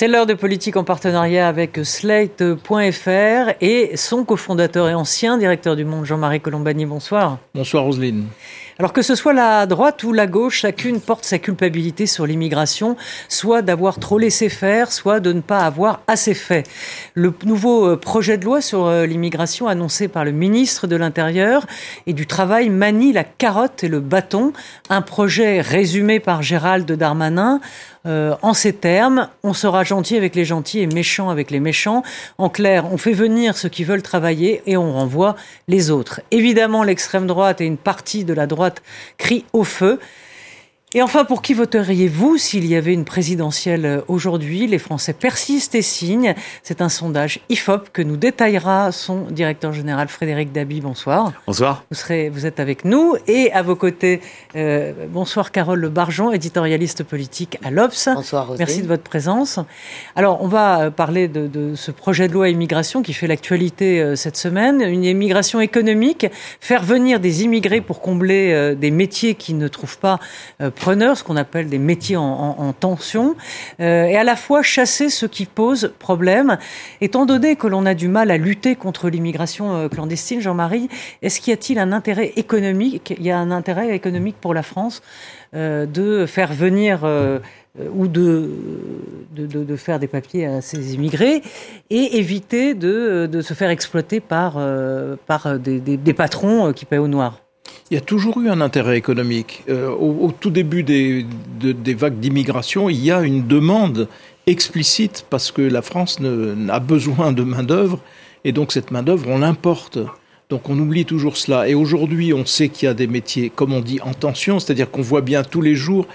C'est l'heure de politique en partenariat avec Slate.fr et son cofondateur et ancien directeur du Monde, Jean-Marie Colombani. Bonsoir. Bonsoir Roselyne. Alors que ce soit la droite ou la gauche, chacune porte sa culpabilité sur l'immigration, soit d'avoir trop laissé faire, soit de ne pas avoir assez fait. Le nouveau euh, projet de loi sur euh, l'immigration annoncé par le ministre de l'Intérieur et du Travail manie la carotte et le bâton. Un projet résumé par Gérald Darmanin. Euh, en ces termes, on sera gentil avec les gentils et méchant avec les méchants. En clair, on fait venir ceux qui veulent travailler et on renvoie les autres. Évidemment, l'extrême droite et une partie de la droite crient au feu. Et enfin, pour qui voteriez-vous s'il y avait une présidentielle euh, aujourd'hui? Les Français persistent et signent. C'est un sondage IFOP que nous détaillera son directeur général Frédéric Dabi. Bonsoir. Bonsoir. Vous, serez, vous êtes avec nous et à vos côtés, euh, bonsoir Carole Le Barjon, éditorialiste politique à l'Obs. Bonsoir Rosé. Merci de votre présence. Alors, on va euh, parler de, de ce projet de loi immigration qui fait l'actualité cette semaine. Une immigration économique, faire venir des immigrés pour combler des métiers qui ne trouvent pas ce qu'on appelle des métiers en, tension, euh, et à la fois chasser ceux qui posent problème. Étant donné que l'on a du mal à lutter contre l'immigration euh, clandestine, Jean-Marie, est-ce qu'il y a-t-il un intérêt économique Il y a un intérêt économique pour la France euh, de faire venir ou de, de, faire des papiers à ces immigrés et éviter de, se faire exploiter par, par des, des patrons qui paient au noir? Il y a toujours eu un intérêt économique. Euh, au, tout début des, des vagues d'immigration, il y a une demande explicite parce que la France a besoin de main-d'œuvre et donc cette main-d'œuvre, on l'importe. Donc on oublie toujours cela. Et aujourd'hui, on sait qu'il y a des métiers, comme on dit, en tension, c'est-à-dire qu'on voit bien tous les jours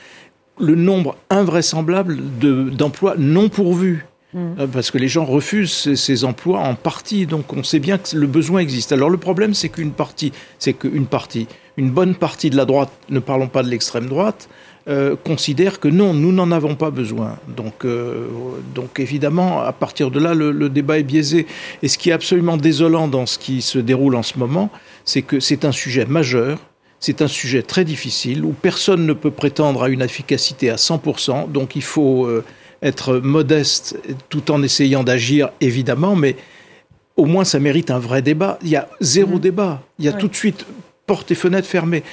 le nombre invraisemblable d'emplois non pourvus. Mm. Euh, parce que les gens refusent ces, emplois en partie, donc on sait bien que le besoin existe. Alors le problème, c'est qu'une partie, c'est qu'une partie, une bonne partie de la droite, ne parlons pas de l'extrême droite, euh, considère que non, nous n'en avons pas besoin. Donc, euh, donc évidemment, à partir de là, le, le, débat est biaisé. Et ce qui est absolument désolant dans ce qui se déroule en ce moment, c'est que c'est un sujet majeur. C'est un sujet très difficile où personne ne peut prétendre à une efficacité à 100%. Donc il faut être modeste tout en essayant d'agir, évidemment, mais au moins ça mérite un vrai débat. Il y a zéro mmh. débat. Il y a tout de suite portes et fenêtres fermées.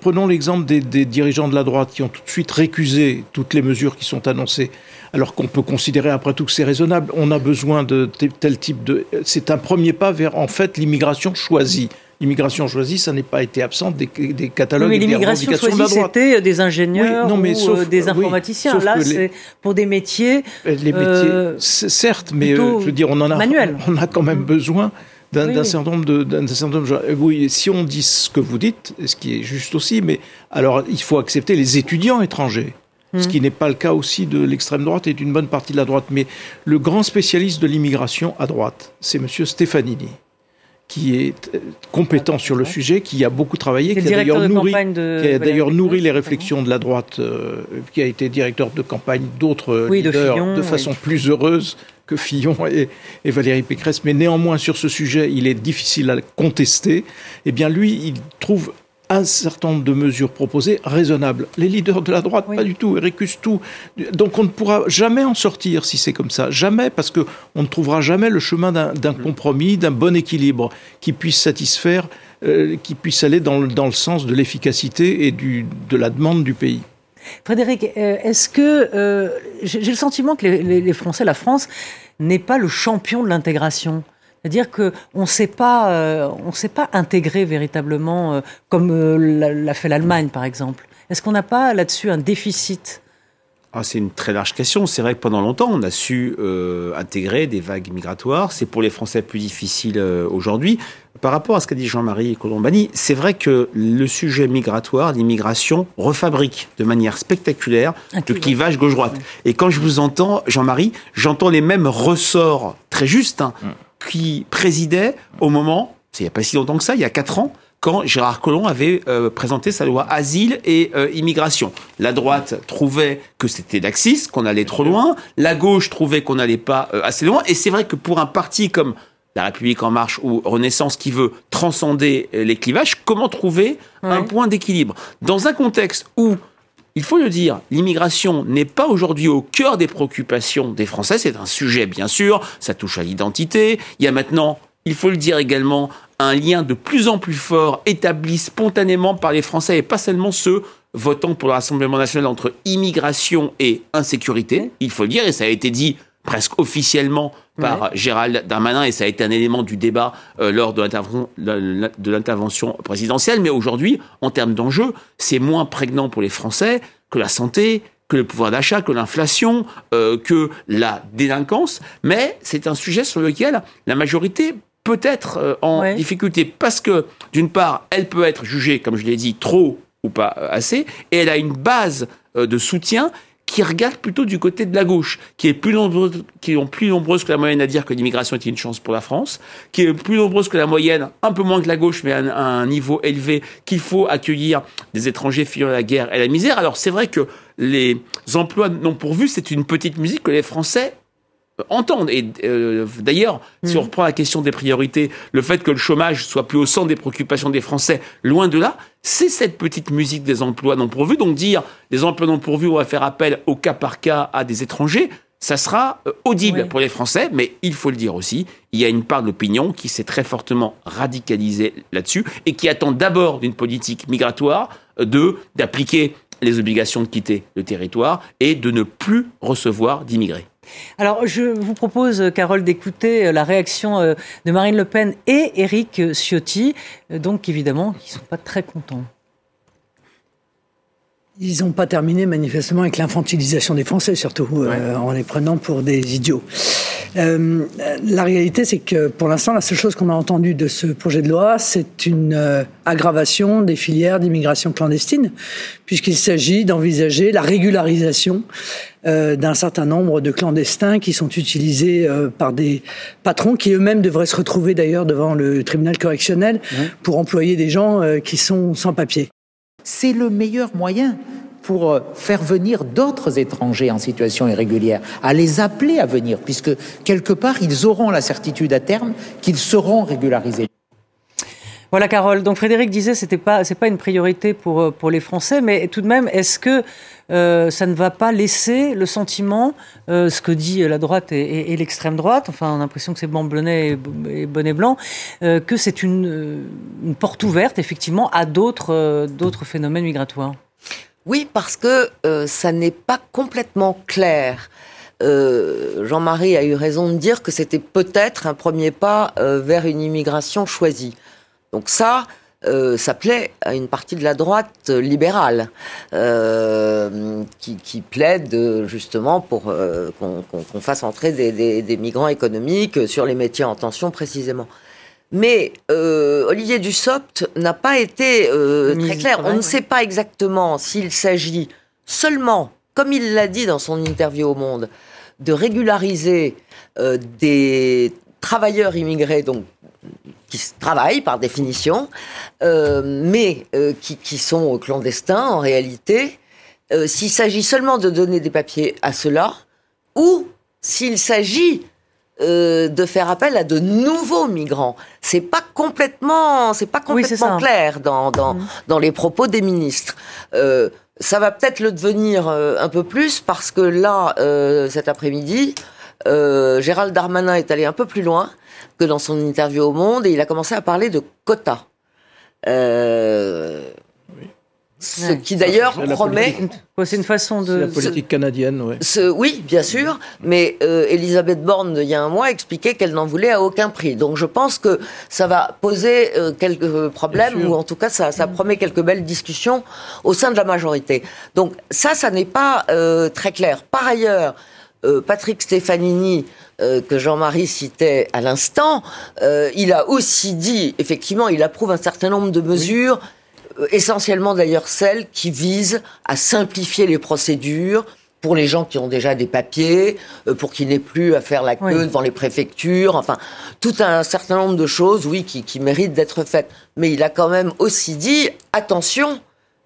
Prenons l'exemple des, dirigeants de la droite qui ont tout de suite récusé toutes les mesures qui sont annoncées, alors qu'on peut considérer après tout que c'est raisonnable. On a besoin de tel type de... C'est un premier pas vers, en fait, l'immigration choisie. L'immigration choisie, ça n'est pas été absente des, des catalogues oui, mais l'immigration choisie, c'était des ingénieurs non, mais ou euh, des informaticiens. Là, c'est pour des métiers. Les métiers, euh, certes, mais euh, je veux dire, on en a, on a quand même besoin d'un certain nombre de, d'un certain nombre Oui, si on dit ce que vous dites, ce qui est juste aussi, mais alors il faut accepter les étudiants étrangers. Ce hmm. qui n'est pas le cas aussi de l'extrême droite et d'une bonne partie de la droite. Mais le grand spécialiste de l'immigration à droite, c'est M. Stefanini qui est euh, compétent sur le sujet, qui a beaucoup travaillé, qui a d'ailleurs nourri, nourri les réflexions de la droite, euh, qui a été directeur de campagne d'autres leaders de, façon plus heureuse que Fillon et, et, Valérie Pécresse, mais néanmoins sur ce sujet, il est difficile à contester. Eh bien, lui, il trouve un certain nombre de mesures proposées raisonnables. Les leaders de la droite, pas du tout, ils récusent tout. Donc on ne pourra jamais en sortir si c'est comme ça. Jamais, parce qu'on ne trouvera jamais le chemin d'un compromis, d'un bon équilibre qui puisse satisfaire, euh, qui puisse aller dans, dans le sens de l'efficacité et du, de la demande du pays. Frédéric, euh, est-ce que euh, j'ai le sentiment que les, les Français, la France, n'est pas le champion de l'intégration? C'est-à-dire qu'on ne sait pas, euh, on sait pas intégrer véritablement euh, comme euh, l'a fait l'Allemagne, par exemple. Est-ce qu'on n'a pas là-dessus un déficit? Ah, c'est une très large question. C'est vrai que pendant longtemps, on a su intégrer des vagues migratoires. C'est pour les Français plus difficile aujourd'hui. Par rapport à ce qu'a dit Jean-Marie Colombani, c'est vrai que le sujet migratoire, l'immigration, refabrique de manière spectaculaire le clivage gauche-droite. Et quand je vous entends, Jean-Marie, j'entends les mêmes ressorts très justes. Hein, qui présidait au moment, c'est il n'y a pas si longtemps que ça, il y a quatre ans, quand Gérard Collomb avait euh, présenté sa loi asile et euh, immigration. La droite trouvait que c'était laxiste, qu'on allait trop loin. La gauche trouvait qu'on n'allait pas euh, assez loin. Et c'est vrai que pour un parti comme la République en marche ou Renaissance qui veut transcender les clivages, comment trouver un point d'équilibre? Dans un contexte où il faut le dire, l'immigration n'est pas aujourd'hui au cœur des préoccupations des Français. C'est un sujet, bien sûr, ça touche à l'identité. Il y a maintenant, il faut le dire également, un lien de plus en plus fort établi spontanément par les Français et pas seulement ceux votant pour le Rassemblement national entre immigration et insécurité. Il faut le dire, et ça a été dit presque officiellement par Gérald Darmanin et ça a été un élément du débat euh, lors de l'intervention présidentielle. Mais aujourd'hui, en termes d'enjeux, c'est moins prégnant pour les Français que la santé, que le pouvoir d'achat, que l'inflation, euh, que la délinquance. Mais c'est un sujet sur lequel la majorité peut être euh, en difficulté parce que, d'une part, elle peut être jugée, comme je l'ai dit, trop ou pas assez, et elle a une base de soutien qui regardent plutôt du côté de la gauche, qui est plus nombreuse, que la moyenne à dire que l'immigration était une chance pour la France, qui est plus nombreuse que la moyenne, un peu moins que la gauche, mais à un, niveau élevé, qu'il faut accueillir des étrangers fuyant la guerre et la misère. Alors c'est vrai que les emplois non pourvus, c'est une petite musique que les Français entendre. Et euh, d'ailleurs, si on reprend la question des priorités, le fait que le chômage soit plus au centre des préoccupations des Français, loin de là, c'est cette petite musique des emplois non pourvus. Donc dire des emplois non pourvus, on va faire appel au cas par cas à des étrangers, ça sera euh, audible pour les Français, mais il faut le dire aussi, il y a une part de l'opinion qui s'est très fortement radicalisée là-dessus et qui attend d'abord d'une politique migratoire euh, de d'appliquer les obligations de quitter le territoire et de ne plus recevoir d'immigrés. Alors, je vous propose, Carole, d'écouter euh, la réaction euh, de Marine Le Pen et Éric Ciotti, euh, donc évidemment, qui ne sont pas très contents. Ils n'ont pas terminé manifestement avec l'infantilisation des Français, surtout en les prenant pour des idiots. Euh, la réalité, c'est que pour l'instant, la seule chose qu'on a entendue de ce projet de loi, c'est une euh, aggravation des filières d'immigration clandestine, puisqu'il s'agit d'envisager la régularisation euh, d'un certain nombre de clandestins qui sont utilisés par des patrons qui eux-mêmes devraient se retrouver d'ailleurs devant le tribunal correctionnel pour employer des gens qui sont sans papier. C'est le meilleur moyen pour euh, faire venir d'autres étrangers en situation irrégulière, à les appeler à venir, puisque quelque part, ils auront la certitude à terme qu'ils seront régularisés. Voilà, Carole. Donc Frédéric disait c'était pas c'est pas une priorité pour euh, pour les Français, mais tout de même, est-ce que euh, ça ne va pas laisser le sentiment, ce que dit la droite et, l'extrême droite, enfin on l'impression que c'est blanc et, bonnet blanc, que c'est une, porte ouverte effectivement à d'autres phénomènes migratoires? Oui, parce que euh, ça n'est pas complètement clair. Euh, Jean-Marie a eu raison de dire que c'était peut-être un premier pas euh, vers une immigration choisie. Donc ça, ça plaît à une partie de la droite libérale qui, plaide justement pour qu'on fasse entrer des, migrants économiques sur les métiers en tension précisément. Mais euh, Olivier Dussopt n'a pas été euh, très clair. On ne sait pas exactement s'il s'agit seulement, comme il l'a dit dans son interview au Monde, de régulariser euh, des travailleurs immigrés, donc qui travaillent par définition, mais qui, qui, sont clandestins en réalité, s'il s'agit seulement de donner des papiers à cela, ou s'il s'agit euh, de faire appel à de nouveaux migrants. C'est pas complètement, c'est pas complètement clair dans dans, dans les propos des ministres. Euh, ça va peut-être le devenir euh, un peu plus parce que là, cet après-midi, Gérald Darmanin est allé un peu plus loin que dans son interview au Monde et il a commencé à parler de quotas. Ce qui d'ailleurs promet. C'est une façon de. la politique canadienne, oui. Oui, bien sûr, mais euh, Elisabeth Borne, il y a un mois, expliquait qu'elle n'en voulait à aucun prix. Donc je pense que ça va poser euh, quelques problèmes, ou en tout cas, ça, ça, promet quelques belles discussions au sein de la majorité. Donc ça, ça n'est pas euh, très clair. Par ailleurs, Patrick Stefanini, que Jean-Marie citait à l'instant, il a aussi dit, effectivement, il approuve un certain nombre de mesures. Euh, essentiellement d'ailleurs celles qui visent à simplifier les procédures pour les gens qui ont déjà des papiers, euh, pour qu'ils n'aient plus à faire la queue devant les préfectures, enfin, tout un certain nombre de choses, oui, qui, qui méritent d'être faites. Mais il a quand même aussi dit, attention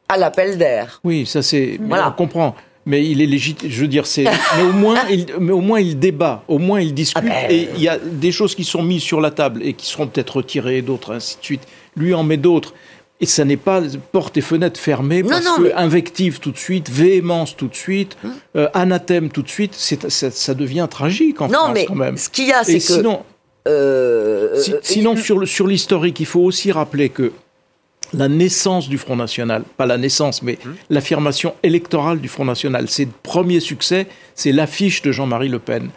à l'appel d'air. Oui, ça c'est, voilà. on comprend mais il est légitime. Je veux dire, c'est. mais au moins, il, mais au moins, il débat. Au moins, il discute. Ah ben, et il y a des choses qui sont mises sur la table et qui seront peut-être retirées, d'autres, ainsi de suite. Lui en met d'autres. Et ça n'est pas porte et fenêtre fermées parce que invective tout de suite, véhémence tout de suite, hum. euh, anathème tout de suite, ça, ça, devient tragique en non, France quand même. Ce qu'il y a, c'est que sinon, euh, sinon sur sur l'historique, il faut aussi rappeler que la naissance du Front National, pas la naissance, mais hum. l'affirmation électorale du Front National, c'est le premier succès, c'est l'affiche de Jean-Marie Le Pen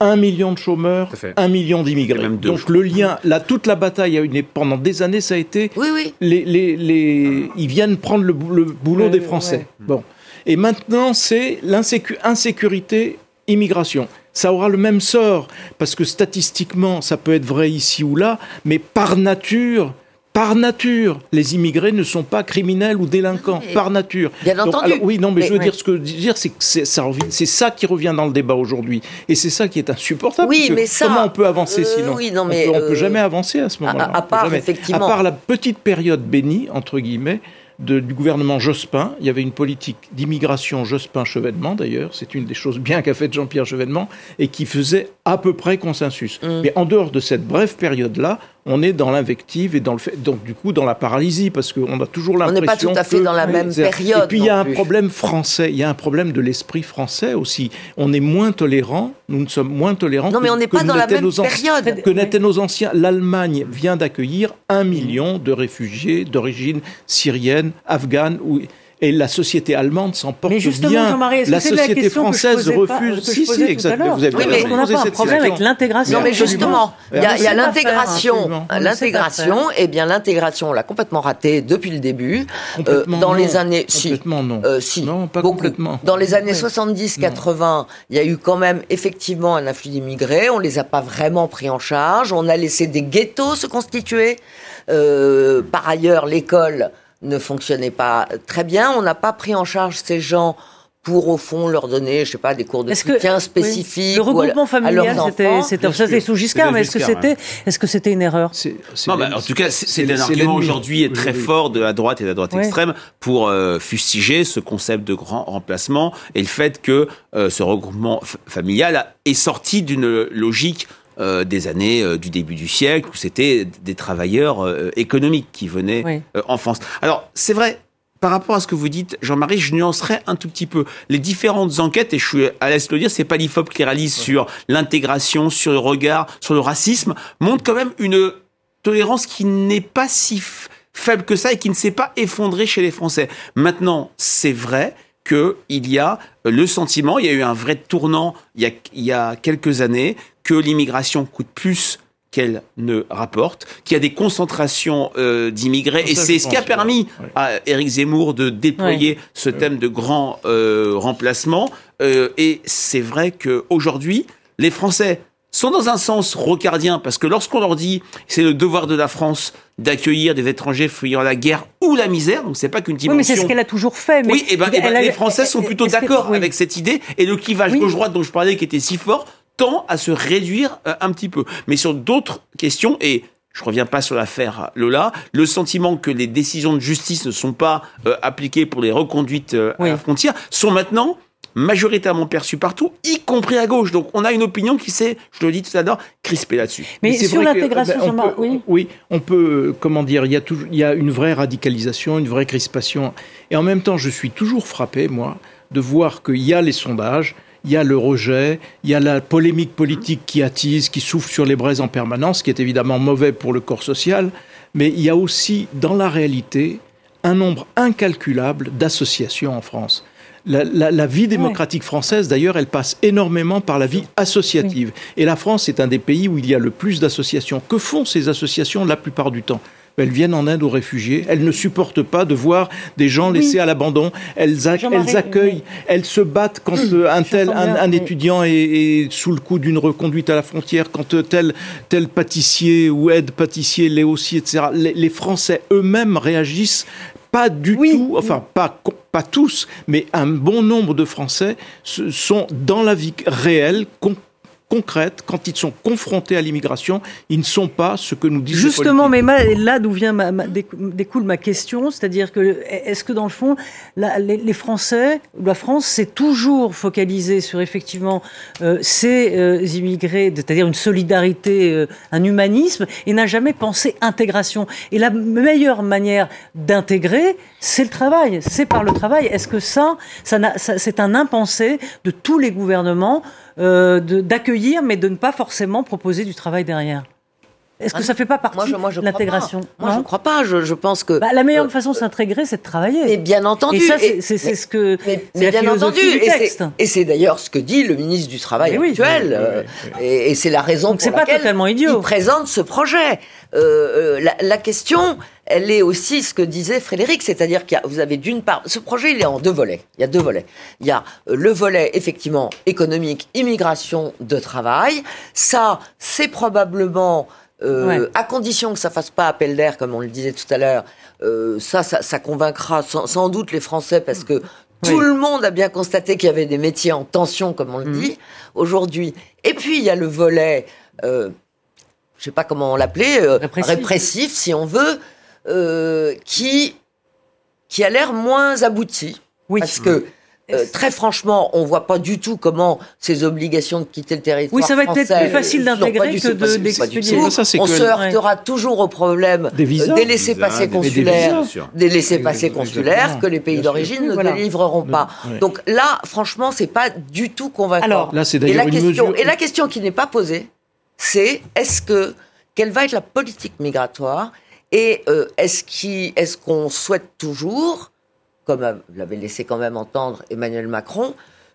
un million de chômeurs, un million d'immigrés. Donc le lien, là, toute la bataille pendant des années, ça a été. Oui, oui. Les, les, ils viennent prendre le, boulot des Français. Bon. Et maintenant, c'est l'insécurité, immigration. Ça aura le même sort, parce que statistiquement, ça peut être vrai ici ou là, mais par nature, par nature, les immigrés ne sont pas criminels ou délinquants, par nature. Bien entendu. oui, non, mais, je veux dire ce que dire, c'est que c'est ça, ça, qui revient dans le débat aujourd'hui, et c'est ça qui est insupportable. Oui, mais ça, comment on peut avancer euh, sinon oui, non, mais On peut, peut euh, jamais avancer à ce moment-là. À, part effectivement, à part la petite période bénie entre guillemets du gouvernement Jospin. Il y avait une politique d'immigration Jospin-Chevènement, d'ailleurs. C'est une des choses bien qu'a fait Jean-Pierre Chevènement et qui faisait à peu près consensus. Mm. Mais en dehors de cette brève période-là, on est dans l'invective et dans le fait, donc du coup dans la paralysie parce qu'on a toujours l'impression. On n'est pas tout à fait dans la même période. Et puis il y a un problème français, il y a un problème de l'esprit français aussi. On est moins tolérant, nous ne sommes moins tolérants. Non, mais on n'est pas dans la même période. Que n'étaient nos anciens. L'Allemagne vient d'accueillir un million de réfugiés d'origine syrienne, afghane ou et la société allemande s'en porte mais justement, bien. la société la française refuse. si, si, exactement. Vous avez oui, mais on n'a pas un problème avec l'intégration. Non, mais justement, il y a, l'intégration. L'intégration, eh bien, l'intégration, on l'a complètement raté depuis le début. Euh, dans les années, complètement non. Euh, si, non, pas complètement. Dans les années 70-80, il y a eu quand même effectivement un afflux d'immigrés. On les a pas vraiment pris en charge. On a laissé des ghettos se constituer. Euh, par ailleurs, l'école ne fonctionnait pas très bien. On n'a pas pris en charge ces gens pour au fond leur donner, je sais pas, des cours de soutien spécifiques. Le regroupement familial, c'était, ça c'est sous Giscard, mais est-ce que c'était, est-ce que c'était une erreur? Non, en tout cas, c'est, un argument aujourd'hui très fort de la droite et de la droite extrême pour euh, fustiger ce concept de grand remplacement et le fait que euh, ce regroupement familial est sorti d'une logique euh, des années euh, du début du siècle où c'était des travailleurs euh, économiques qui venaient en France. Alors c'est vrai. Par rapport à ce que vous dites, Jean-Marie, je nuancerais un tout petit peu. Les différentes enquêtes, et je suis à l'aise de le dire, c'est pas l'IFOP qui réalise sur l'intégration, sur le regard, sur le racisme, montrent quand même une tolérance qui n'est pas si faible que ça et qui ne s'est pas effondrée chez les Français. Maintenant, c'est vrai qu'il y a le sentiment, il y a eu un vrai tournant il y a, il y a quelques années, que l'immigration coûte plus qu'elle ne rapporte, qu'il y a des concentrations euh, d'immigrés, et c'est ce qui a permis à Éric Zemmour de déployer ce thème de grand euh, remplacement. Euh, et c'est vrai qu'aujourd'hui, les Français sont dans un sens rocardien, parce que lorsqu'on leur dit c'est le devoir de la France d'accueillir des étrangers fuyant la guerre ou la misère, donc c'est pas qu'une dimension. Oui, mais c'est ce qu'elle a toujours fait. Mais oui, et ben, ben les Français sont plutôt d'accord avec cette idée, et le clivage gauche-droite dont je parlais qui était si fort tend à se réduire euh, un petit peu. Mais sur d'autres questions, et je reviens pas sur l'affaire Lola, le sentiment que les décisions de justice ne sont pas euh, appliquées pour les reconduites euh, à la frontière sont maintenant majoritairement perçues partout, y compris à gauche. Donc on a une opinion qui s'est, je le dis tout à l'heure, crispée là-dessus. Mais, sur l'intégration, ben, oui. oui, on peut, comment dire, il y, a toujours, il y a une vraie radicalisation, une vraie crispation. Et en même temps, je suis toujours frappé, moi, de voir qu'il y a les sondages, il y a le rejet, il y a la polémique politique qui attise, qui souffle sur les braises en permanence, qui est évidemment mauvais pour le corps social, mais il y a aussi, dans la réalité, un nombre incalculable d'associations en France. La, vie démocratique française, d'ailleurs, elle passe énormément par la vie associative. Et la France est un des pays où il y a le plus d'associations. Que font ces associations la plupart du temps? Elles viennent en aide aux réfugiés. Elles ne supportent pas de voir des gens laissés à l'abandon. Elles, accueillent, elles se battent quand euh, un tel, un, étudiant est, sous le coup d'une reconduite à la frontière, quand euh, tel, tel pâtissier ou aide pâtissier l'est aussi, etc. Les, Français eux-mêmes réagissent pas du tout, enfin pas, pas tous, mais un bon nombre de Français sont dans la vie réelle concrètes, quand ils sont confrontés à l'immigration, ils ne sont pas ce que nous disent Justement, mais là d'où vient ma, découle ma question, c'est-à-dire que est-ce que dans le fond, les, Français, la France s'est toujours focalisée sur effectivement euh, ces euh, immigrés, c'est-à-dire une solidarité, euh, un humanisme, et n'a jamais pensé intégration. Et la meilleure manière d'intégrer, c'est le travail, c'est par le travail. Est-ce que ça, ça, ça c'est un impensé de tous les gouvernements d'accueillir, mais de ne pas forcément proposer du travail derrière est-ce que ah ça fait pas partie de l'intégration Moi, je ne crois pas. Je, pense que bah, la meilleure euh, façon de s'intégrer, c'est de travailler. Et bien entendu. Et ça, c'est ce que mais, mais bien entendu. Et c'est d'ailleurs ce que dit le ministre du Travail actuel. Euh, et, c'est la raison pour laquelle pas totalement idiot. il présente ce projet. Euh, la, la, question, elle est aussi ce que disait Frédéric, c'est-à-dire que vous avez d'une part, ce projet il est en deux volets. Il y a deux volets. Il y a le volet effectivement économique, immigration de travail. Ça, c'est probablement euh, à condition que ça fasse pas appel d'air, comme on le disait tout à l'heure, euh, ça, ça, convaincra sans, doute les Français parce que tout le monde a bien constaté qu'il y avait des métiers en tension, comme on le mhm. dit aujourd'hui. Et puis il y a le volet, euh, je sais pas comment on l'appelait, euh, répressif. si on veut, qui qui a l'air moins abouti. Oui. Parce que euh, très franchement, on voit pas du tout comment ces obligations de quitter le territoire Oui, ça va être plus facile d'intégrer que d'expédier. on se heurtera toujours au problème des, laissés-passer consulaires, des laissés-passer consulaires que les pays d'origine ne délivreront pas. Donc là, franchement, c'est pas du tout convaincant. Alors, là, c'est d'ailleurs une mesure... Et la question qui n'est pas posée, c'est est-ce que quelle va être la politique migratoire et euh, est-ce qu'on souhaite toujours comme l'avait laissé quand même entendre Emmanuel Macron,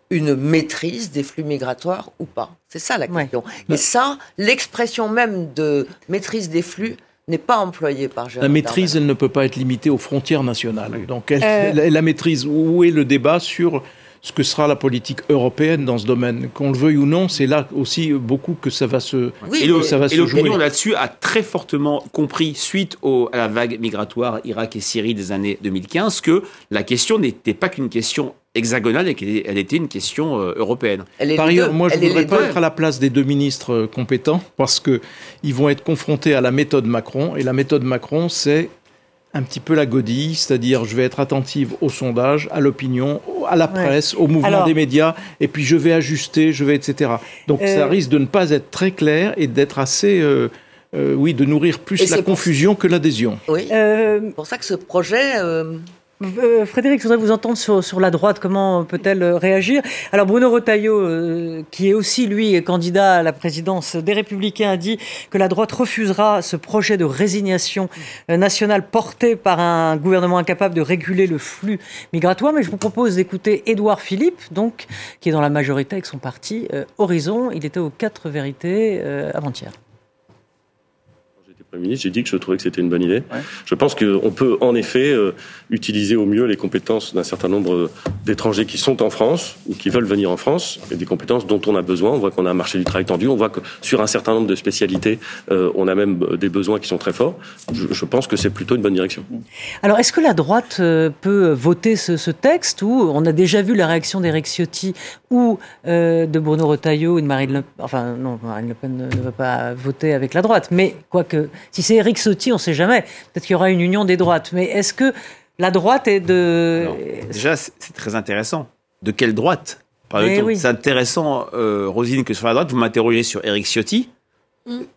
une maîtrise des flux migratoires ou pas C'est ça la question. Et ça, l'expression même de maîtrise des flux n'est pas employée par Gérald La maîtrise, elle ne peut pas être limitée aux frontières nationales. Donc, euh. la maîtrise, où est le débat sur ce que sera la politique européenne dans ce domaine. Qu'on le veuille ou non, c'est là aussi beaucoup que ça va se, oui, et le, ça va et l'opinion là-dessus a très fortement compris, suite au, à la vague migratoire Irak et Syrie des années 2015, que la question n'était pas qu'une question hexagonale et qu'elle était une question euh, européenne. Par ailleurs, moi je ne voudrais pas être à la place des deux ministres euh, compétents parce qu'ils vont être confrontés à la méthode Macron et la méthode Macron c'est un petit peu la godille, c'est-à-dire je vais être attentive au sondage, à l'opinion, à la presse, au mouvement des médias, et puis je vais ajuster, je vais, etc. Donc ça euh, risque de ne pas être très clair et d'être assez... Euh, euh, oui, de nourrir plus la confusion que l'adhésion. Oui. C'est pour ça que ce projet euh, Frédéric, je voudrais vous entendre sur, la droite. Comment peut-elle réagir? Alors Bruno Retailleau, euh, qui est aussi lui candidat à la présidence des Républicains, a dit que la droite refusera ce projet de résignation euh, nationale porté par un gouvernement incapable de réguler le flux migratoire. Mais je vous propose d'écouter Édouard Philippe, donc qui est dans la majorité avec son parti Horizon. Il était aux quatre vérités avant-hier ministre, j'ai dit que je trouvais que c'était une bonne idée. Je pense qu'on peut en effet euh, utiliser au mieux les compétences d'un certain nombre d'étrangers qui sont en France ou qui veulent venir en France, et des compétences dont on a besoin. On voit qu'on a un marché du travail tendu, on voit que sur un certain nombre de spécialités, euh, on a même euh, des besoins qui sont très forts. Je, pense que c'est plutôt une bonne direction. Alors, est-ce que la droite peut voter ce, texte ou on a déjà vu la réaction d'Eric Ciotti ou de Bruno Retailleau ou de Marine Le Pen Enfin, non, Marine Le Pen ne, ne va pas voter avec la droite, mais quoique si c'est Eric Sotti, on ne sait jamais. Peut-être qu'il y aura une union des droites. Mais est-ce que la droite est de... déjà, c'est très intéressant. De quelle droite eh C'est intéressant, euh, Rosine, que sur la droite, vous m'interrogez sur Eric Ciotti,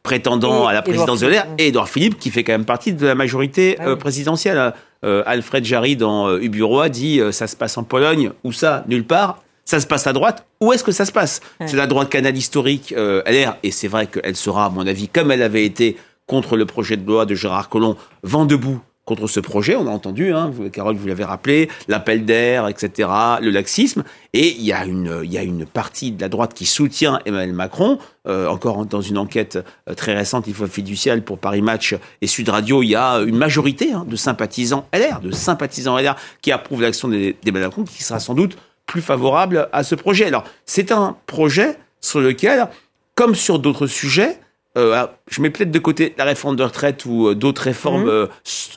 prétendant à la présidence de l'air, et Edouard Philippe, qui fait quand même partie de la majorité ah euh, présidentielle. Euh, Alfred Jarry, dans Uburoa, dit ça se passe en Pologne, ou ça, nulle part. Ça se passe à droite. Où est-ce que ça se passe? C'est la droite canal historique LR, et c'est vrai qu'elle sera, à mon avis, comme elle avait été contre le projet de loi de Gérard Collomb, vent debout contre ce projet. On a entendu, hein, Carole, vous l'avez rappelé, l'appel d'air, etc., le laxisme. Et il y, a une, il y a une partie de la droite qui soutient Emmanuel Macron. Euh, encore dans une enquête euh, très récente, il faut fiducial pour Paris Match et Sud Radio, il y a une majorité hein, de sympathisants LR, de sympathisants LR qui approuvent l'action des Macron, qui sera sans doute plus favorable à ce projet. Alors, c'est un projet sur lequel, comme sur d'autres sujets, euh, ah, je mets peut-être de côté la réforme de retraite ou euh, d'autres réformes mmh.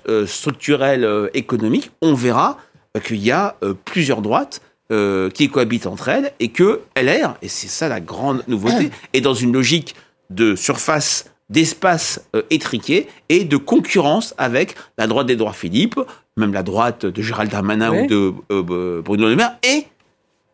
euh, structurelles économiques, on verra qu'il y a plusieurs droites qui cohabitent entre elles et que LR, et c'est ça la grande nouveauté, est dans une logique de surface d'espace étriqué et de concurrence avec la droite d'Edouard Philippe, même la droite de Gérald Darmanin Oui. ou de Bruno Le Maire, et,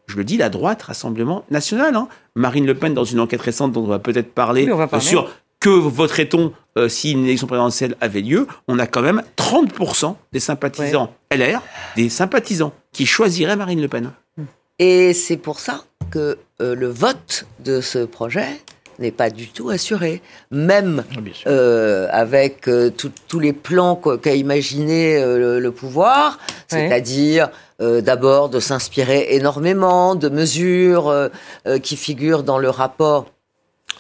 je le dis, la droite Rassemblement National. hein. Marine Le Pen, dans une enquête récente dont on va peut-être parler, Oui, on va parler. sur que voterait-on euh, si une élection présidentielle avait lieu, on a quand même 30% des sympathisants LR, des sympathisants qui choisiraient Marine Le Pen. Et c'est pour ça que euh, le vote de ce projet n'est pas du tout assuré. Même Ah, euh, avec euh, tout- tous les plans qu'a imaginé euh, le, le pouvoir, Ouais. c'est-à-dire d'abord de s'inspirer énormément de mesures qui figurent dans le rapport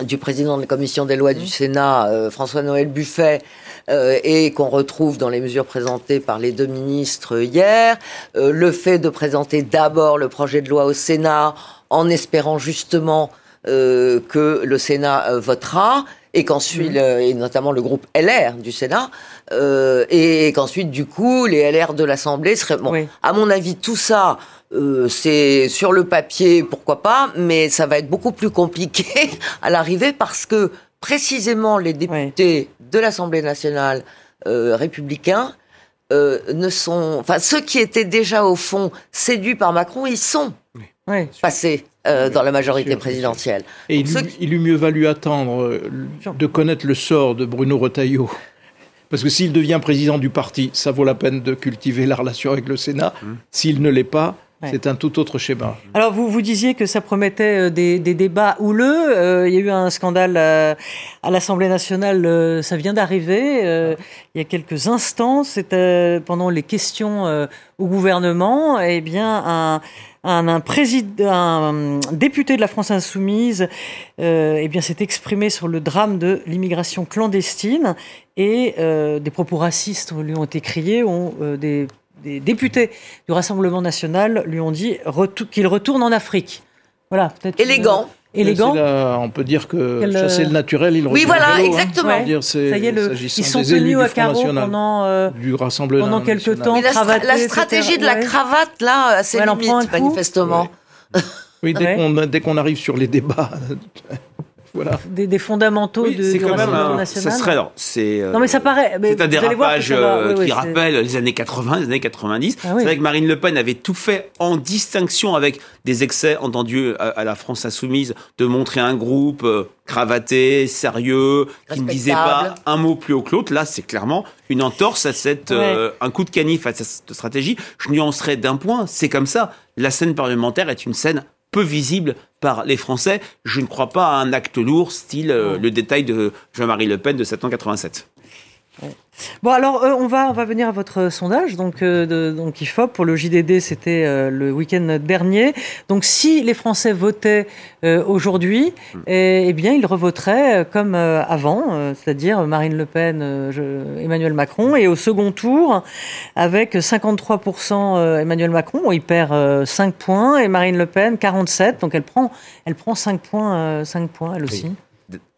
du président de la commission des lois du Sénat, euh, François-Noël Buffet, euh, et qu'on retrouve dans les mesures présentées par les deux ministres hier, euh, le fait de présenter d'abord le projet de loi au Sénat en espérant justement euh, que le Sénat euh, votera et qu'ensuite, euh, et notamment le groupe LR du Sénat, euh, et qu'ensuite, du coup, les LR de l'Assemblée seraient... Bon, Oui. à mon avis, tout ça, euh, c'est sur le papier, pourquoi pas, mais ça va être beaucoup plus compliqué à l'arrivée parce que précisément les députés de l'Assemblée nationale euh, républicains ne sont, enfin ceux qui étaient déjà au fond séduits par Macron, ils sont Oui. passés euh, dans la majorité sûr, présidentielle. Et il, Ceux eût- il eût mieux valu attendre euh, de connaître le sort de Bruno Retailleau. Parce que s'il devient président du parti, ça vaut la peine de cultiver la relation avec le Sénat. S'il ne l'est pas, Ouais. c'est un tout autre schéma. Alors vous vous disiez que ça promettait euh, des, des débats houleux. Euh, il y a eu un scandale à l'Assemblée nationale. euh, ça vient d'arriver. euh, il y a quelques instants, c'était pendant les questions euh, au gouvernement. Eh bien, un un, un, président, un député de la France insoumise euh, eh bien, s'est exprimé sur le drame de l'immigration clandestine et euh, des propos racistes lui ont été criés, ont, euh, des, des députés du Rassemblement national lui ont dit retou- qu'il retourne en Afrique. Voilà, peut-être une- Élégant. C'est on peut dire que Quel, chasser euh, le naturel, il Oui, voilà, hein. exactement. Ouais. C'est- Ça y est, le- ils sont tenus à carreau pendant, euh, du Rassemblement pendant quelques national. temps. Mais la, stra- cravaté, la etc., stratégie de la cravate, là, ses Ouais, manifestement. Oui, dès Ouais. qu'on dès qu'on arrive sur les débats, voilà. des, des fondamentaux Oui, de, c'est du quand même un, national. ça serait alors, c'est euh, Non, mais ça paraît- mais c'est un vous allez voir que dérapage va, euh, oui, qui c'est- rappelle les années 80, les années 90. Ah oui. C'est vrai que Marine Le Pen avait tout fait en distinction avec des excès entendus à, à la France insoumise de montrer un groupe euh, cravaté, sérieux, qui ne disait pas un mot plus haut que l'autre. Là, c'est clairement une entorse à cette euh, un coup de canif à cette stratégie. Je nuancerais d'un point, c'est comme ça. La scène parlementaire est une scène peu visible par les Français. Je ne crois pas à un acte lourd, style euh, le détail de Jean-Marie Le Pen de 787. Bon, alors, euh, on, va, on va venir à votre sondage. Donc, euh, de, donc IFOP, pour le JDD, c'était euh, le week-end dernier. Donc, si les Français votaient euh, aujourd'hui, eh, eh bien, ils revoteraient comme avant, c'est-à-dire Marine Le Pen, je- Emmanuel Macron. Et au second tour, avec 53% euh, Emmanuel Macron, il perd euh, 5 points, et Marine Le Pen, 47. Donc, elle prend, elle prend 5 points, euh, 5 points, elle aussi.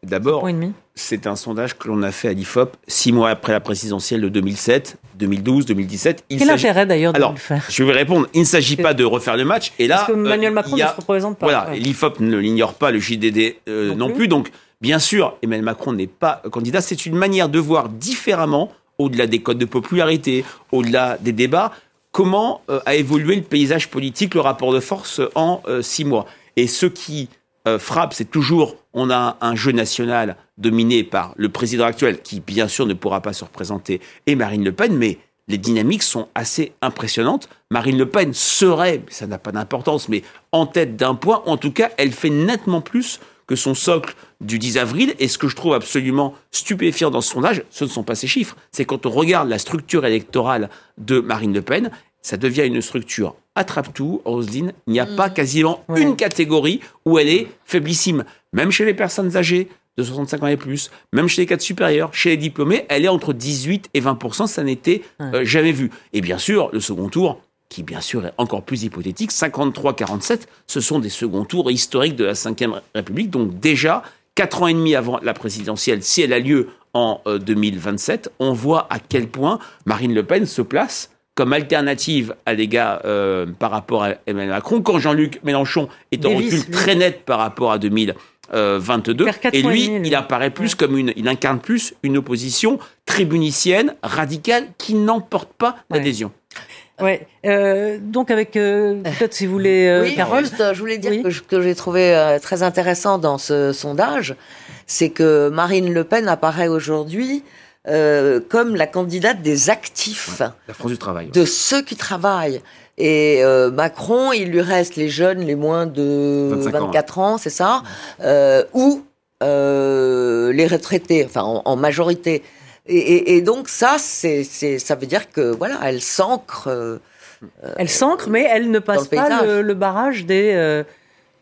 D'abord, c'est un sondage que l'on a fait à l'IFOP six mois après la présidentielle de 2007, 2012, 2017. Il Quel intérêt d'ailleurs de Alors, le faire je vais répondre. Il ne s'agit pas de refaire le match. Et là, Parce que Emmanuel euh, Macron a- ne se représente pas. Voilà, Ouais. l'IFOP ne l'ignore pas, le JDD euh, Non non, plus. plus. Donc, bien sûr, Emmanuel Macron n'est pas candidat. C'est une manière de voir différemment, au-delà des codes de popularité, au-delà des débats, comment euh, a évolué le paysage politique, le rapport de force en euh, six mois. Et ce qui euh, frappe, c'est toujours, on a un jeu national dominé par le président actuel, qui bien sûr ne pourra pas se représenter, et Marine Le Pen, mais les dynamiques sont assez impressionnantes. Marine Le Pen serait, ça n'a pas d'importance, mais en tête d'un point. En tout cas, elle fait nettement plus que son socle du 10 avril. Et ce que je trouve absolument stupéfiant dans ce sondage, ce ne sont pas ces chiffres. C'est quand on regarde la structure électorale de Marine Le Pen, ça devient une structure attrape-tout, Roselyne. Il n'y a pas quasiment Ouais. une catégorie où elle est faiblissime. Même chez les personnes âgées de 65 ans et plus, même chez les cadres supérieurs, chez les diplômés, elle est entre 18 et 20% Ça n'était euh, jamais vu. Et bien sûr, le second tour, qui bien sûr est encore plus hypothétique, 53-47, ce sont des seconds tours historiques de la Ve République. Donc déjà, quatre ans et demi avant la présidentielle, si elle a lieu en euh, 2027, on voit à quel point Marine Le Pen se place comme alternative à l'égard euh, par rapport à Emmanuel Macron, quand Jean-Luc Mélenchon est en recul très net par rapport à 2022, et lui, il apparaît plus comme une, il incarne plus une opposition tribunicienne, radicale, qui n'emporte pas l'adhésion. Ouais. Euh, donc avec euh, peut-être si vous voulez, euh, oui, Carole. Juste, je voulais dire que, ce que j'ai trouvé très intéressant dans ce sondage, c'est que Marine Le Pen apparaît aujourd'hui euh, comme la candidate des actifs. la France du travail. De ceux qui travaillent. Et euh, Macron, il lui reste les jeunes, les moins de 24 ans, c'est ça, euh, ou euh, les retraités, enfin en, en majorité. Et, et, et, donc ça, c'est, ça veut dire que voilà, elle s'ancre. Euh, elle s'ancre, mais elle ne passe pas le, le, barrage des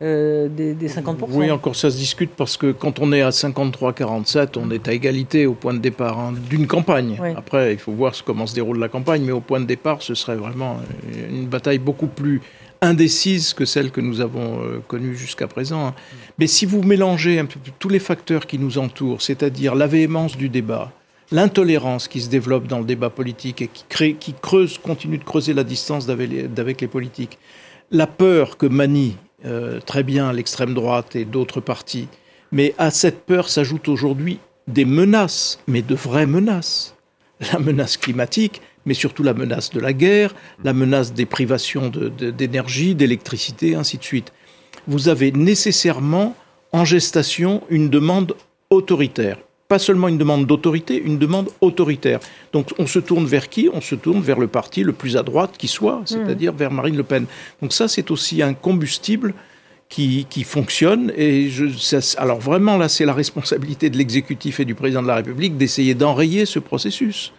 euh, euh, des, des, 50%. Oui, encore ça se discute parce que quand on est à 53-47, on est à égalité au point de départ hein, d'une campagne. Oui. Après, il faut voir comment se déroule la campagne, mais au point de départ, ce serait vraiment une bataille beaucoup plus indécise que celle que nous avons euh, connue jusqu'à présent. Hein. Mais si vous mélangez un peu tous les facteurs qui nous entourent, c'est-à-dire la véhémence du débat, l'intolérance qui se développe dans le débat politique et qui, crée, qui creuse, continue de creuser la distance avec les, avec les politiques, la peur que manie euh, très bien l'extrême droite et d'autres partis. Mais à cette peur s'ajoutent aujourd'hui des menaces, mais de vraies menaces. La menace climatique, mais surtout la menace de la guerre, la menace des privations d'énergie, d'électricité, ainsi de suite. Vous avez nécessairement en gestation une demande autoritaire pas seulement une demande d'autorité, une demande autoritaire. Donc on se tourne vers qui? On se tourne vers le parti le plus à droite qui soit, c'est-à-dire mmh. vers Marine Le Pen. Donc ça, c'est aussi un combustible qui, qui fonctionne. Et je, ça, alors vraiment, là, c'est la responsabilité de l'exécutif et du président de la République d'essayer d'enrayer ce processus.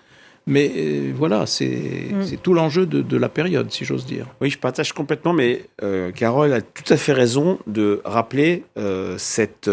Mais euh, voilà, c'est mmh. tout l'enjeu de, de, la période, si j'ose dire. Oui, je partage complètement, mais euh, Carole a tout à fait raison de rappeler euh, cette,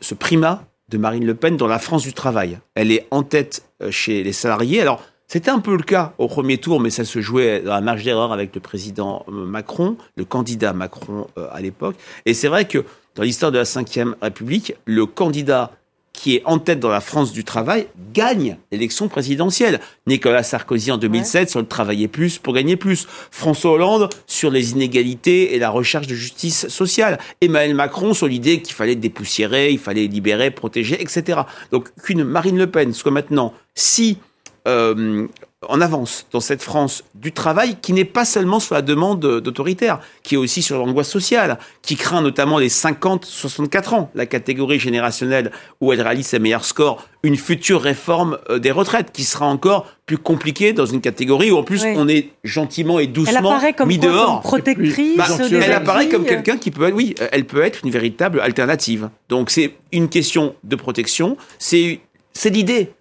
ce primat de Marine Le Pen dans la France du travail. Elle est en tête euh, chez les salariés. Alors, c'était un peu le cas au premier tour, mais ça se jouait dans la marge d'erreur avec le président euh, Macron, le candidat Macron euh, à l'époque. Et c'est vrai que dans l'histoire de la Ve République, le candidat qui est en tête dans la France du travail, gagne l'élection présidentielle. Nicolas Sarkozy en 2007 ouais. sur le travailler plus pour gagner plus. François Hollande sur les inégalités et la recherche de justice sociale. Emmanuel Macron sur l'idée qu'il fallait dépoussiérer, il fallait libérer, protéger, etc. Donc qu'une Marine Le Pen soit maintenant si euh, en avance dans cette France du travail qui n'est pas seulement sur la demande d'autoritaire, qui est aussi sur l'angoisse sociale, qui craint notamment les 50-64 ans, la catégorie générationnelle où elle réalise ses meilleurs scores, une future réforme euh, des retraites qui sera encore plus compliquée dans une catégorie où en plus oui. on est gentiment et doucement comme mis quoi, dehors. Comme protectrice bah, elle apparaît comme quelqu'un qui peut, oui, elle peut être une véritable alternative. Donc c'est une question de protection, c'est l'idée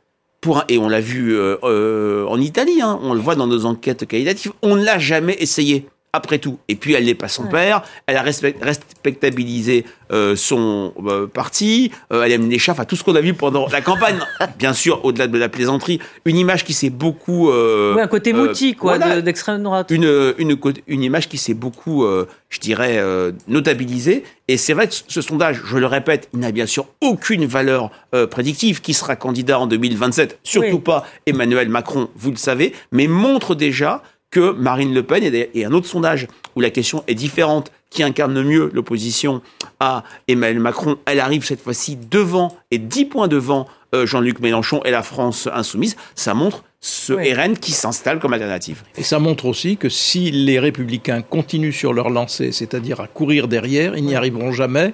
pour et on l'a vu euh, euh, en Italie, hein, on le voit dans nos enquêtes qualitatives, on ne l'a jamais essayé. Après tout. Et puis, elle n'est pas son ouais. père. Elle a respectabilisé euh, son euh, parti. Euh, elle aime les chats. Enfin, tout ce qu'on a vu pendant la campagne. Bien sûr, au-delà de la plaisanterie. Une image qui s'est beaucoup... oui, un côté mouti, quoi, voilà, d'extrême droite. Une, une, une, image qui s'est beaucoup, je dirais, notabilisée. Et c'est vrai que ce sondage, je le répète, il n'a bien sûr aucune valeur prédictive. Qui sera candidat en 2027 Surtout oui. pas Emmanuel Macron, vous le savez. Mais montre déjà que Marine Le Pen et un autre sondage où la question est différente, qui incarne le mieux l'opposition à Emmanuel Macron, elle arrive cette fois-ci devant et 10 points devant euh, Jean-Luc Mélenchon et la France insoumise. Ça montre ce oui. RN qui s'installe comme alternative. Et ça montre aussi que si les républicains continuent sur leur lancée, c'est-à-dire à courir derrière, ils n'y arriveront jamais.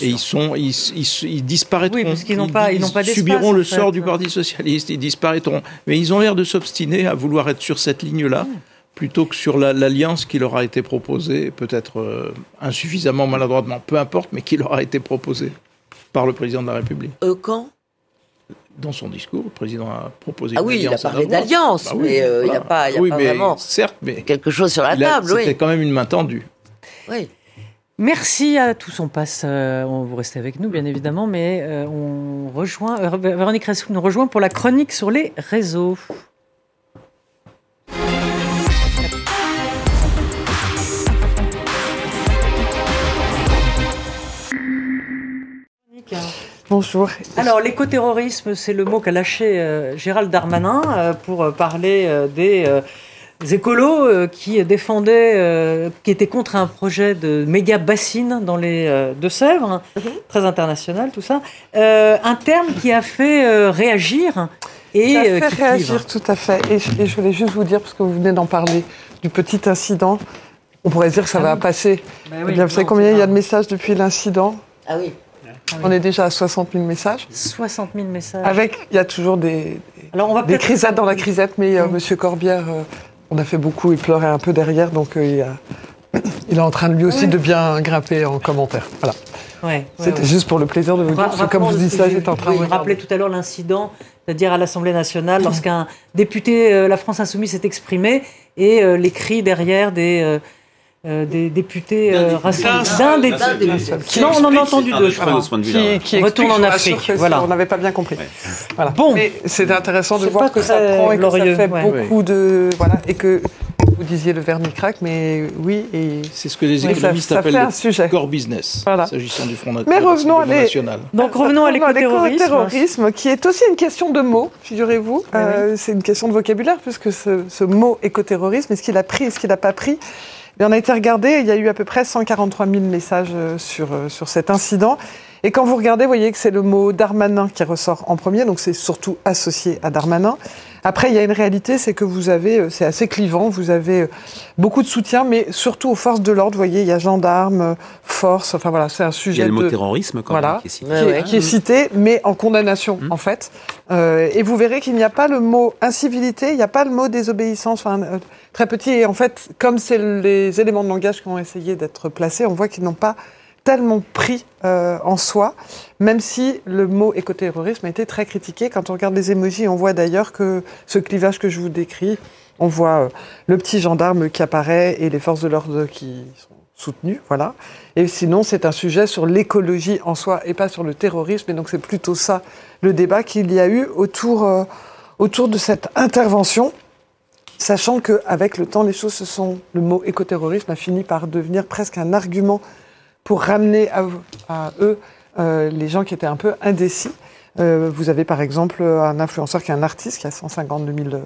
Et ils sont, ils, ils, ils disparaîtront. Oui, parce qu'ils n'ont pas, ils, ils pas subiront le fait. sort du Parti socialiste. Ils disparaîtront. Mais ils ont l'air de s'obstiner à vouloir être sur cette ligne-là. Mmh plutôt que sur l'alliance la, qui leur a été proposée, peut-être euh, insuffisamment maladroitement, peu importe, mais qui leur a été proposée par le président de la République. Euh, quand? Dans son discours, le président a proposé ah oui, il a parlé d'alliance, bah oui, mais euh, voilà. il n'y a pas, il y a oui, pas mais vraiment certes, mais quelque chose sur la table. C'était oui. quand même une main tendue. Oui. Merci à tous. On passe, euh, on vous restez avec nous bien évidemment, mais euh, on rejoint euh, Véronique Ressou nous rejoint pour la chronique sur les réseaux. Bonjour. Alors, l'écoterrorisme, c'est le mot qu'a lâché euh, Gérald Darmanin euh, pour parler euh, des écolos qui défendaient, qui étaient contre un projet de méga bassine dans les Deux-Sèvres, hein, mhm. très international tout ça. un terme qui a fait réagir et ça fait réagir tout à fait. Et je, voulais juste vous dire, parce que vous venez d'en parler, du petit incident. On pourrait dire que ça ah va passer. Bah eh vous savez combien il y a de messages depuis l'incident? Ah oui. On est déjà à 60 000 messages. 60 000 messages. Avec, il y a toujours des, Alors on va des crisettes dans la crisette, mais euh, Monsieur Corbière, euh, on a fait beaucoup, il pleurait un peu derrière, donc euh, il, est en train lui aussi de bien grimper en commentaire. Voilà. Ouais, C'était juste pour le plaisir de vous dire, que comme vous dites ça, j'étais en train de... Vous rappelez tout à l'heure l'incident, c'est-à-dire à, l'Assemblée nationale, lorsqu'un député, la France Insoumise, s'est exprimé, et les cris derrière des euh, des députés euh, racistes. D'un des Non, on en a entendu deux, je crois. Qui, qui retourne en Afrique. Voilà. On n'avait pas bien compris. Voilà. Bon. Mais c'est intéressant de voir que ça prend et que ça fait beaucoup de. Voilà. Et que vous disiez le vernis craque, mais oui. Et c'est ce que les économistes appellent le core business, voilà. s'agissant du Front Mais revenons à national. Donc revenons à l'écoterrorisme. qui est aussi une question de mots, figurez-vous. Euh, c'est une question de vocabulaire, puisque ce, ce mot écoterrorisme, est-ce qu'il a pris, est-ce qu'il n'a pas pris on a été regardé, il y a eu à peu près 143 000 messages euh, sur, euh, sur cet incident. Et quand vous regardez, vous voyez que c'est le mot Darmanin qui ressort en premier, donc c'est surtout associé à Darmanin. Après, il y a une réalité, c'est que vous avez, euh, c'est assez clivant, vous avez beaucoup de soutien, mais surtout aux forces de l'ordre. Vous voyez, il y a gendarmes, forces, enfin voilà, c'est un sujet. Il y a le mot terrorisme quand même qui est cité. Qui, est, cité, mais en condamnation, mmh. en fait. Euh, et vous verrez qu'il n'y a pas le mot incivilité, il n'y a pas le mot désobéissance. Enfin, très petit. Et en fait, comme c'est les éléments de langage qui ont essayé d'être placés, on voit qu'ils n'ont pas tellement pris euh, en soi, même si le mot écoterrorisme a été très critiqué. Quand on regarde les émojis, on voit d'ailleurs que ce clivage que je vous décris, on voit euh, le petit gendarme qui apparaît et les forces de l'ordre qui sont soutenues, voilà. Et sinon, c'est un sujet sur l'écologie en soi et pas sur le terrorisme. Et donc, c'est plutôt ça le débat qu'il y a eu autour, euh, autour de cette intervention sachant qu'avec le temps, les choses se sont. Le mot écoterrorisme a fini par devenir presque un argument pour ramener à, eux euh, les gens qui étaient un peu indécis. Euh, vous avez par exemple un influenceur qui est un artiste, qui a 152 000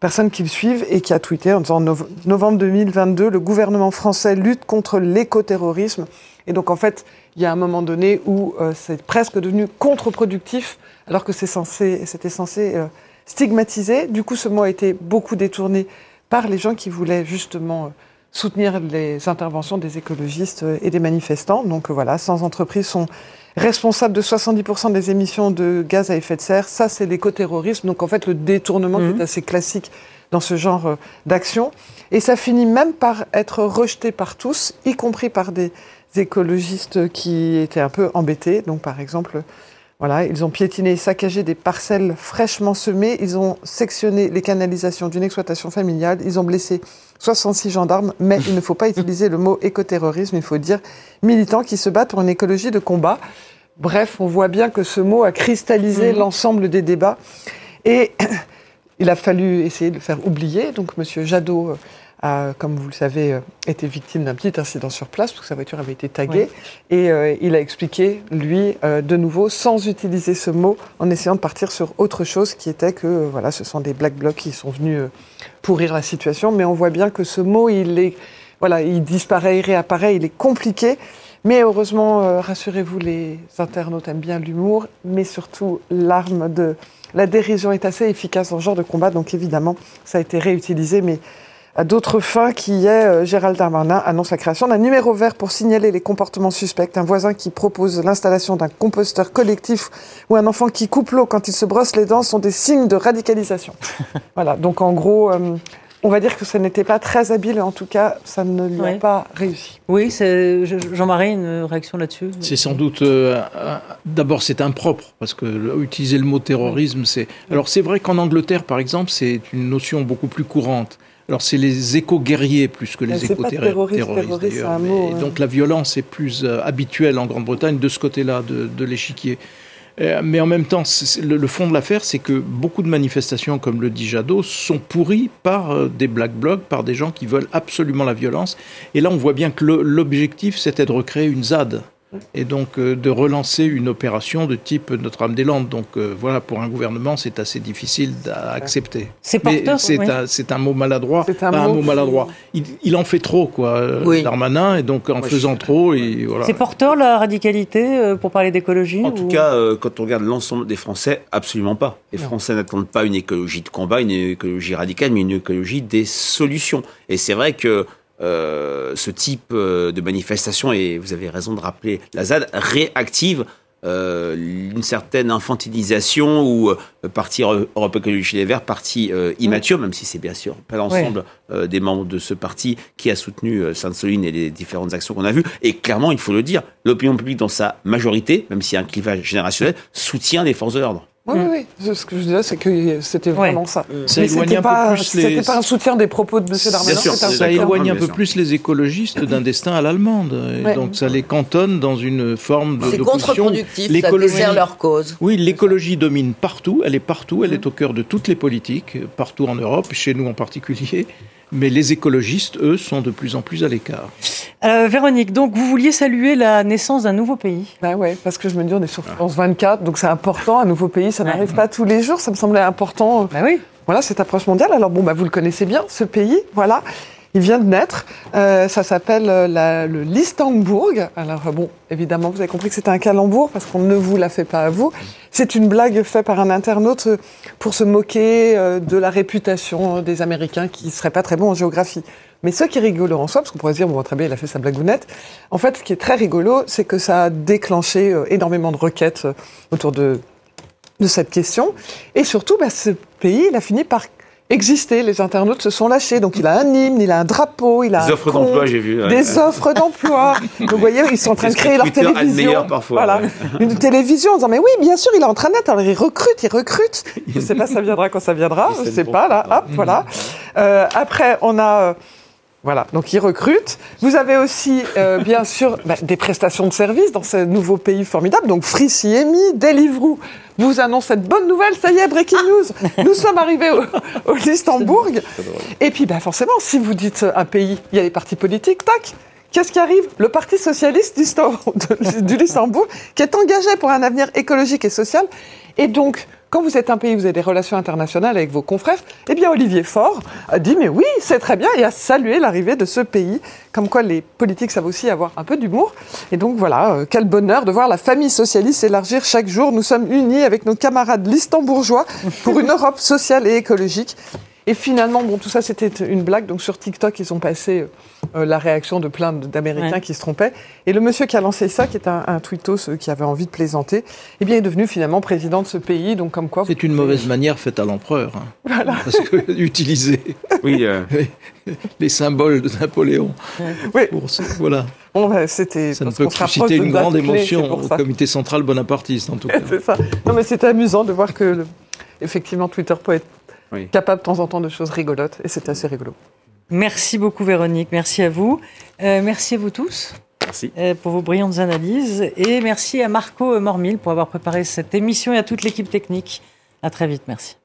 personnes qui le suivent et qui a tweeté en disant novembre 2022, le gouvernement français lutte contre l'écoterrorisme. Et donc en fait, il y a un moment donné où euh, c'est presque devenu contre-productif, alors que c'était censé, censé stigmatisé. Du coup, ce mot a été beaucoup détourné par les gens qui voulaient justement euh, soutenir les interventions des écologistes euh, et des manifestants. Donc euh, voilà, sans entreprises sont responsables de 70% des émissions de gaz à effet de serre. Ça, c'est l'écoterrorisme. Donc en fait, le détournement qui est mhm. assez classique dans ce genre d'action. Et ça finit même par être rejeté par tous, y compris par des écologistes qui étaient un peu embêtés. Donc par exemple, voilà, ils ont piétiné et saccagé des parcelles fraîchement semées, ils ont sectionné les canalisations d'une exploitation familiale, ils ont blessé 66 gendarmes, mais il ne faut pas utiliser le mot écoterrorisme, il faut dire militants qui se battent pour une écologie de combat. Bref, on voit bien que ce mot a cristallisé mhm. l'ensemble des débats et il a fallu essayer de le faire oublier. Donc, Monsieur Jadot euh, a, comme vous le savez, euh, été victime d'un petit incident sur place, parce que sa voiture avait été taguée. Et euh, il a expliqué, lui, euh, de nouveau, sans utiliser ce mot, en essayant de partir sur autre chose, qui était que, voilà, ce sont des black blocs qui sont venus pourrir la situation. Mais on voit bien que ce mot, il est, voilà, il disparaît, il réapparaît, il est compliqué. Mais heureusement, rassurez-vous, les internautes aiment bien l'humour, mais surtout l'arme de la dérision est assez efficace dans ce genre de combat. Donc évidemment, ça a été réutilisé, mais à d'autres fins, qui est euh, Gérald Darmanin annonce la création d'un numéro vert pour signaler les comportements suspects. Un voisin qui propose l'installation d'un composteur collectif ou un enfant qui coupe l'eau quand il se brosse les dents sont des signes de radicalisation. voilà, donc en gros, euh, on va dire que ça n'était pas très habile, en tout cas, ça ne lui a pas réussi. Oui, Jean-Marie, une réaction là-dessus? C'est sans doute. Euh, d'abord, c'est impropre, parce que utiliser le mot terrorisme, c'est. Alors, c'est vrai qu'en Angleterre, par exemple, c'est une notion beaucoup plus courante. Alors c'est les éco-guerriers plus que les éco-terroristes d'ailleurs. Donc la violence est plus euh, habituelle en Grande-Bretagne de ce côté-là de, l'échiquier. Euh, mais en même temps, le, fond de l'affaire, c'est que beaucoup de manifestations, comme le dit Jadot, sont pourries par euh, des black blocs, par des gens qui veulent absolument la violence. Et là, on voit bien que l'objectif, c'était de recréer une ZAD et donc euh, de relancer une opération de type Notre-Dame-des-Landes. Donc euh, voilà, pour un gouvernement, c'est assez difficile à accepter. C'est porteur. C'est oui. un, c'est un mot maladroit. C'est un Pas un mot maladroit. Il, il en fait trop, quoi, euh, Oui. Darmanin, et donc en faisant trop, et voilà. C'est porteur la radicalité euh, pour parler d'écologie En ou- tout cas, euh, quand on regarde l'ensemble des Français, absolument pas. Les Français n'attendent pas une écologie de combat, une écologie radicale, mais une écologie des solutions. Et c'est vrai que euh, ce type euh, de manifestation, et vous avez raison de rappeler la ZAD, réactive euh, une certaine infantilisation ou euh, parti Europe Écologie Les Verts, parti euh, immature, même si c'est bien sûr pas l'ensemble euh, des membres de ce parti qui a soutenu euh, Sainte-Soline et les différentes actions qu'on a vues. Et clairement, il faut le dire, l'opinion publique dans sa majorité, même s'il y a un clivage générationnel, soutient les forces de l'ordre. Oui, oui, oui. Ce que je disais, c'est que c'était vraiment ça. Ça Mais éloigne un peu plus c'était les- pas un soutien des propos de M. Darmanin. sûr, Ça éloigne un peu plus les écologistes d'un destin à l'allemande. Et Ouais. Donc ça les cantonne dans une forme de C'est contre-productif, ça dessert leur cause. Oui, l'écologie domine partout, elle est partout, elle est au cœur de toutes les politiques, partout en Europe, chez nous en particulier. Mais les écologistes, eux, sont de plus en plus à l'écart. Euh, Véronique, donc vous vouliez saluer la naissance d'un nouveau pays. Bah ouais, parce que je me dis, on est sur France 24, donc c'est important, un nouveau pays, ça Ouais. n'arrive pas tous les jours, ça me semblait important. Bah oui. Voilà, cette approche mondiale. Alors bon, bah, vous le connaissez bien, ce pays, voilà. Il vient de naître. Euh, ça s'appelle euh, le Listenbourg. Alors euh, bon, évidemment, vous avez compris que c'était un calembour parce qu'on ne vous l'a fait pas à vous. C'est une blague faite par un internaute pour se moquer de la réputation des Américains qui seraient pas très bons en géographie. Mais ce qui est rigolo en soi, parce qu'on pourrait se dire, bon, très bien, il a fait sa blagounette. En fait, ce qui est très rigolo, c'est que ça a déclenché énormément de requêtes autour de, de cette question. Et surtout, bah, ce pays, il a fini par exister. Les internautes se sont lâchés. Donc, il a un hymne, il a un drapeau, il a Des offres d'emploi, j'ai vu. ouais. Des offres d'emploi. Donc, vous voyez, ils sont en train de créer leur Twitter télévision. parfois, Voilà. ouais. Une télévision en disant, mais oui, bien sûr, il est en train d'être. Alors, il recrute, il recrute. Je sais pas, ça viendra quand ça viendra. Je sais pas, là. Hop, voilà. Euh, après, on a, euh, voilà, donc ils recrutent. Vous avez aussi, euh, bien sûr, bah, des prestations de services dans ce nouveau pays formidable. Donc Free CMI, Deliveroo vous annonce cette bonne nouvelle. Ça y est, breaking news. Nous sommes arrivés au, au Listenbourg. Et puis, bah, forcément, si vous dites un pays, il y a les partis politiques, tac. Qu'est-ce qui arrive? Le Parti socialiste du Luxembourg, qui est engagé pour un avenir écologique et social. Et donc, quand vous êtes un pays, vous avez des relations internationales avec vos confrères, eh bien, Olivier Faure a dit, mais oui, c'est très bien, et a salué l'arrivée de ce pays. Comme quoi, les politiques savent aussi avoir un peu d'humour. Et donc, voilà, euh, quel bonheur de voir la famille socialiste s'élargir chaque jour. Nous sommes unis avec nos camarades listembourgeois pour une Europe sociale et écologique. Et finalement, bon, tout ça, c'était une blague. Donc, sur TikTok, ils ont passé euh, la réaction de plein d'Américains Ouais. qui se trompaient. Et le monsieur qui a lancé ça, qui est un, un tweetos euh, qui avait envie de plaisanter, eh bien, est devenu finalement président de ce pays. Donc, comme quoi. C'est une pouvez- mauvaise manière faite à l'empereur. hein. Parce que utiliser Oui, euh, les symboles de Napoléon. Oui. pour ce- voilà. Bon, bah, c'était. Ça ne peut susciter de une grande émotion au comité central bonapartiste, en tout cas. C'est ça. Non, mais c'était amusant de voir que, le- effectivement, Twitter peut être Oui. capable de temps en temps de choses rigolotes. Et c'est assez rigolo. Merci beaucoup Véronique, merci à vous. Euh, merci à vous tous merci. euh, pour vos brillantes analyses. Et merci à Marco Mormil pour avoir préparé cette émission et à toute l'équipe technique. À très vite, merci.